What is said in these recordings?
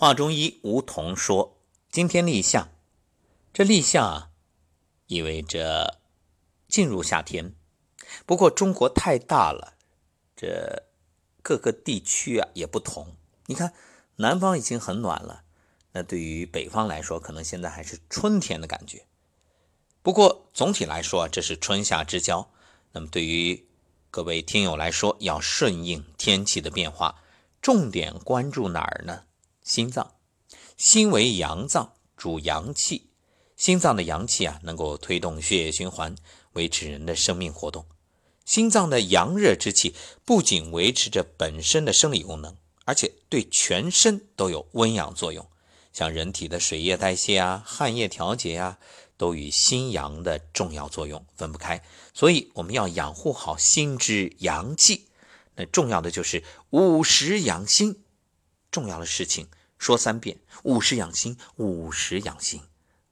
画中医吴桐说：“今天立夏，这立夏啊，意味着进入夏天。不过中国太大了，这各个地区啊也不同。你看，南方已经很暖了，那对于北方来说，可能现在还是春天的感觉。不过总体来说，这是春夏之交。那么对于各位听友来说，要顺应天气的变化，重点关注哪儿呢？”心脏，心为阳脏，主阳气。心脏的阳气啊，能够推动血液循环，维持人的生命活动。心脏的阳热之气不仅维持着本身的生理功能，而且对全身都有温养作用。像人体的水液代谢啊、汗液调节啊，都与心阳的重要作用分不开。所以，我们要养护好心之阳气。那重要的就是午时养心，重要的事情。说三遍，午时养心，午时养心。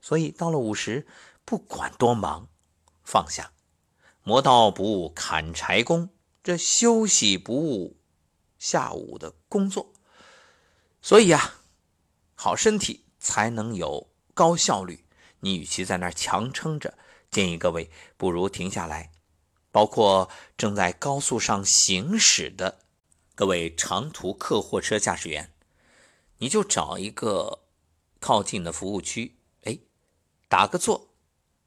所以到了午时，不管多忙，放下，磨刀不误砍柴工，这休息不误下午的工作。所以啊，好身体才能有高效率。你与其在那儿强撑着，建议各位不如停下来。包括正在高速上行驶的各位长途客货车驾驶员。你就找一个靠近的服务区，哎，打个坐，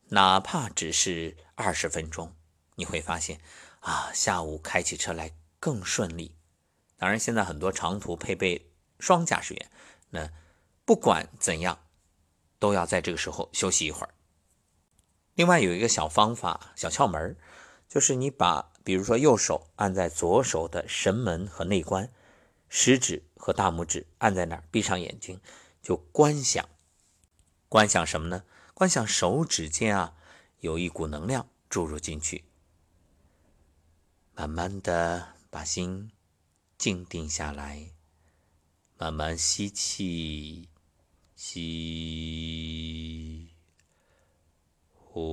哪怕只是二十分钟，你会发现啊，下午开起车来更顺利。当然，现在很多长途配备双驾驶员，那不管怎样，都要在这个时候休息一会儿。另外有一个小方法、小窍门就是你把，比如说右手按在左手的神门和内关。食指和大拇指按在那儿，闭上眼睛，就观想。观想什么呢？观想手指间啊，有一股能量注入进去。慢慢的把心静定下来，慢慢吸气，吸，呼。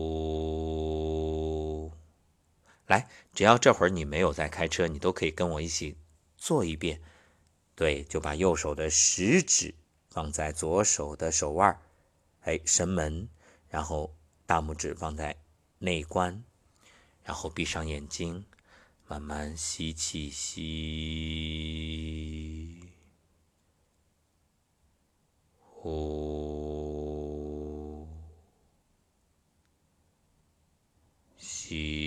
来，只要这会儿你没有在开车，你都可以跟我一起做一遍。对，就把右手的食指放在左手的手腕哎，神门，然后大拇指放在内关，然后闭上眼睛，慢慢吸气，吸，呼，吸。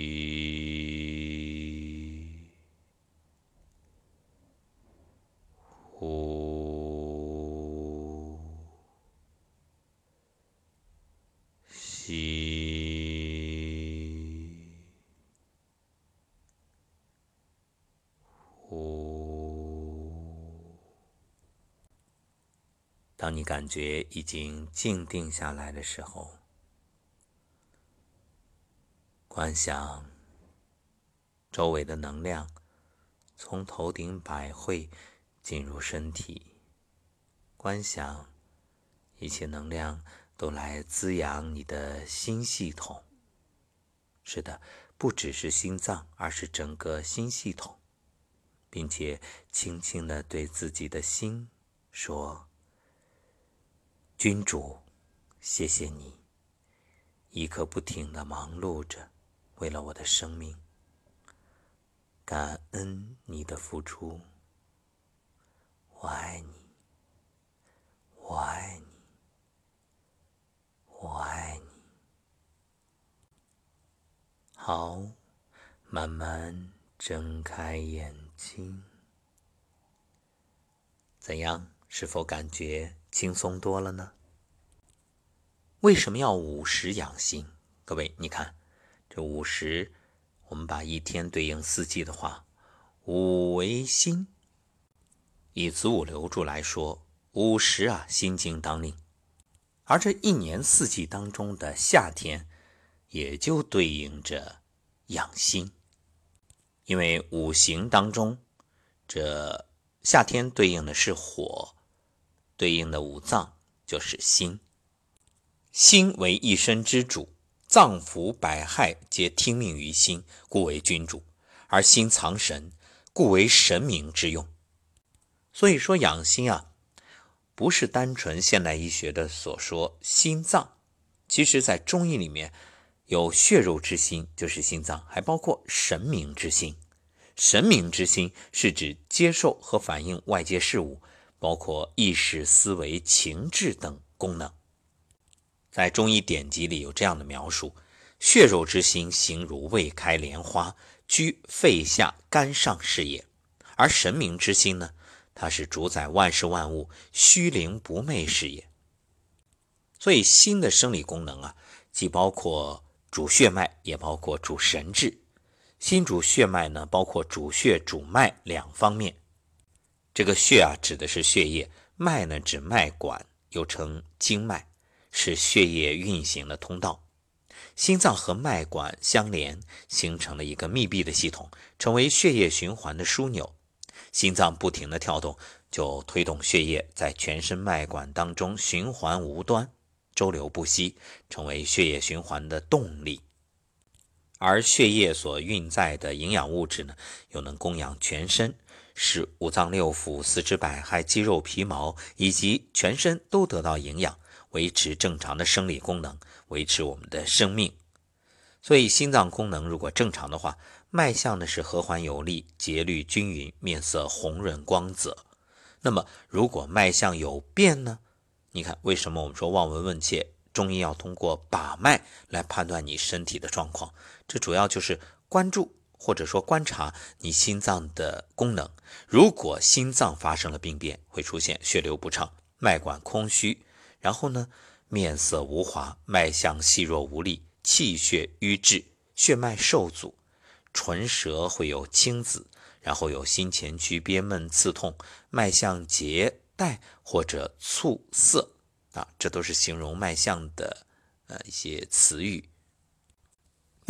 当你感觉已经静定下来的时候，观想周围的能量从头顶百会进入身体，观想一切能量都来滋养你的心系统。是的，不只是心脏，而是整个心系统，并且轻轻的对自己的心说。君主，谢谢你，一刻不停的忙碌着，为了我的生命。感恩你的付出，我爱你，我爱你，我爱你。好，慢慢睁开眼睛，怎样？是否感觉？轻松多了呢。为什么要午时养心？各位，你看这午时，我们把一天对应四季的话，午为心。以子午流注来说，午时啊，心经当令。而这一年四季当中的夏天，也就对应着养心。因为五行当中，这夏天对应的是火。对应的五脏就是心，心为一身之主，脏腑百骸皆听命于心，故为君主。而心藏神，故为神明之用。所以说养心啊，不是单纯现代医学的所说心脏，其实在中医里面有血肉之心，就是心脏，还包括神明之心。神明之心是指接受和反映外界事物，包括意识、思维、情志等功能。在中医典籍里有这样的描述：血肉之心，形如未开莲花，居肺下肝上是也。而神明之心呢，它是主宰万事万物，虚灵不昧是也。所以心的生理功能啊，既包括主血脉，也包括主神志。心主血脉呢，包括主血、主脉两方面。这个血啊，指的是血液；脉呢，指脉管，又称经脉，是血液运行的通道。心脏和脉管相连，形成了一个密闭的系统，成为血液循环的枢纽。心脏不停地跳动，就推动血液在全身脉管当中循环无端、周流不息，成为血液循环的动力。而血液所运载的营养物质呢，又能供养全身，使五脏六腑、四肢百骸、肌肉皮毛以及全身都得到营养，维持正常的生理功能，维持我们的生命。所以，心脏功能如果正常的话，脉象呢是和缓有力、节律均匀、面色红润光泽。那么，如果脉象有变呢？你看，为什么我们说望闻问切？中医要通过把脉来判断你身体的状况，这主要就是关注或者说观察你心脏的功能。如果心脏发生了病变，会出现血流不畅、脉管空虚，然后呢，面色无华、脉象细弱无力、气血瘀滞、血脉受阻，唇舌会有青紫，然后有心前区憋闷刺痛、脉象结带或者促涩。啊，这都是形容脉象的呃一些词语。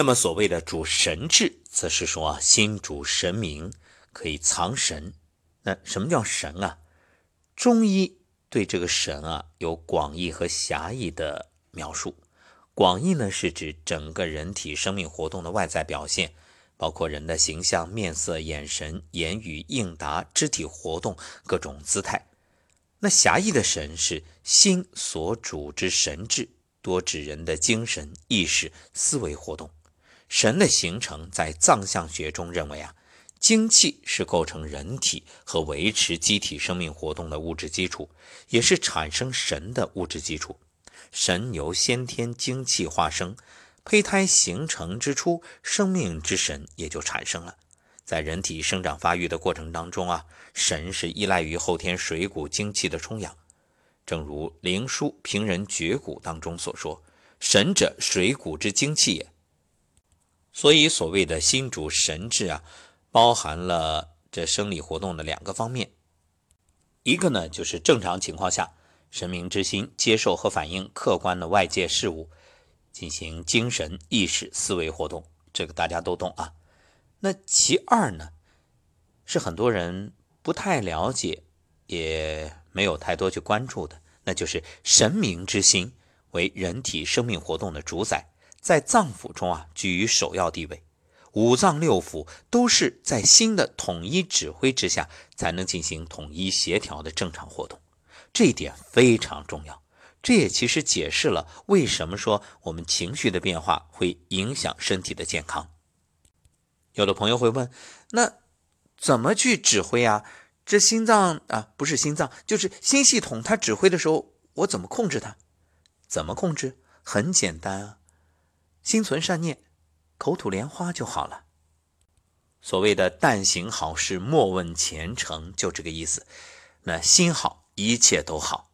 那么所谓的主神志，则是说啊，心主神明，可以藏神。那什么叫神啊？中医对这个神啊有广义和狭义的描述。广义呢是指整个人体生命活动的外在表现，包括人的形象、面色、眼神、言语、应答、肢体活动各种姿态。那狭义的神是心所主之神志，多指人的精神、意识、思维活动。神的形成，在藏象学中认为啊，精气是构成人体和维持机体生命活动的物质基础，也是产生神的物质基础。神由先天精气化生，胚胎形成之初，生命之神也就产生了。在人体生长发育的过程当中啊，神是依赖于后天水谷精气的充养。正如《灵枢·平人绝骨》当中所说：“神者，水谷之精气也。”所以，所谓的心主神志啊，包含了这生理活动的两个方面。一个呢，就是正常情况下，神明之心接受和反映客观的外界事物，进行精神、意识、思维活动，这个大家都懂啊。那其二呢，是很多人不太了解，也没有太多去关注的，那就是神明之心为人体生命活动的主宰，在脏腑中啊居于首要地位，五脏六腑都是在心的统一指挥之下，才能进行统一协调的正常活动，这一点非常重要。这也其实解释了为什么说我们情绪的变化会影响身体的健康。有的朋友会问，那怎么去指挥啊？这心脏啊，不是心脏，就是心系统。它指挥的时候，我怎么控制它？怎么控制？很简单啊，心存善念，口吐莲花就好了。所谓的“但行好事，莫问前程”，就这个意思。那心好，一切都好。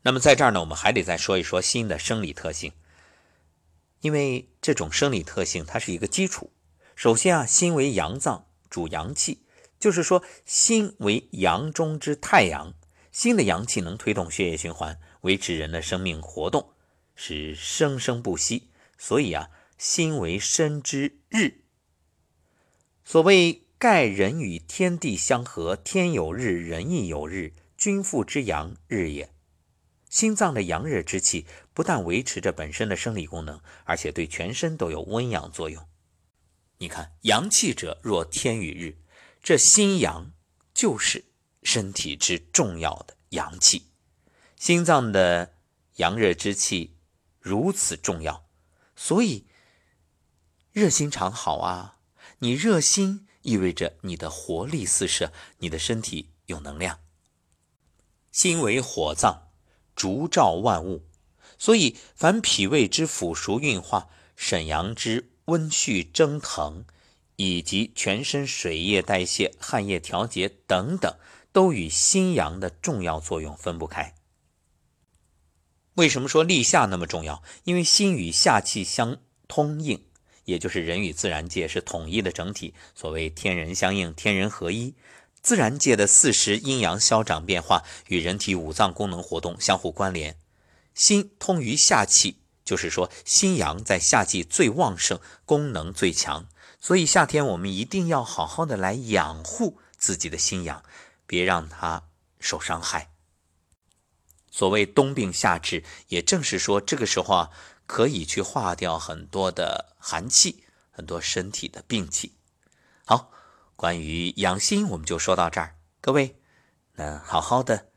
那么在这儿呢，我们还得再说一说心的生理特性，因为这种生理特性它是一个基础。首先啊，心为阳脏，主阳气，就是说心为阳中之太阳，心的阳气能推动血液循环，维持人的生命活动，使生生不息。所以啊，心为身之日。所谓盖人与天地相合，天有日，人亦有日，君父之阳日也。心脏的阳热之气不但维持着本身的生理功能，而且对全身都有温养作用。你看，阳气者若天与日，这心阳就是身体之重要的阳气，心脏的阳热之气如此重要，所以热心肠好啊。你热心意味着你的活力四射，你的身体有能量。心为火脏，烛照万物，所以凡脾胃之腐熟运化、肾阳之温煦蒸腾，以及全身水液代谢、汗液调节等等，都与心阳的重要作用分不开。为什么说立夏那么重要？因为心与夏气相通应。也就是人与自然界是统一的整体，所谓天人相应、天人合一。自然界的四时阴阳消长变化与人体五脏功能活动相互关联。心通于夏气，就是说心阳在夏季最旺盛，功能最强。所以夏天我们一定要好好的来养护自己的心阳，别让它受伤害。所谓冬病夏治，也正是说这个时候啊。可以去化掉很多的寒气，很多身体的病气。好，关于养心，我们就说到这儿。各位，那好好的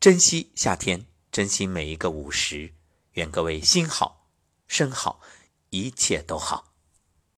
珍惜夏天，珍惜每一个午时。愿各位心好，身好，一切都好。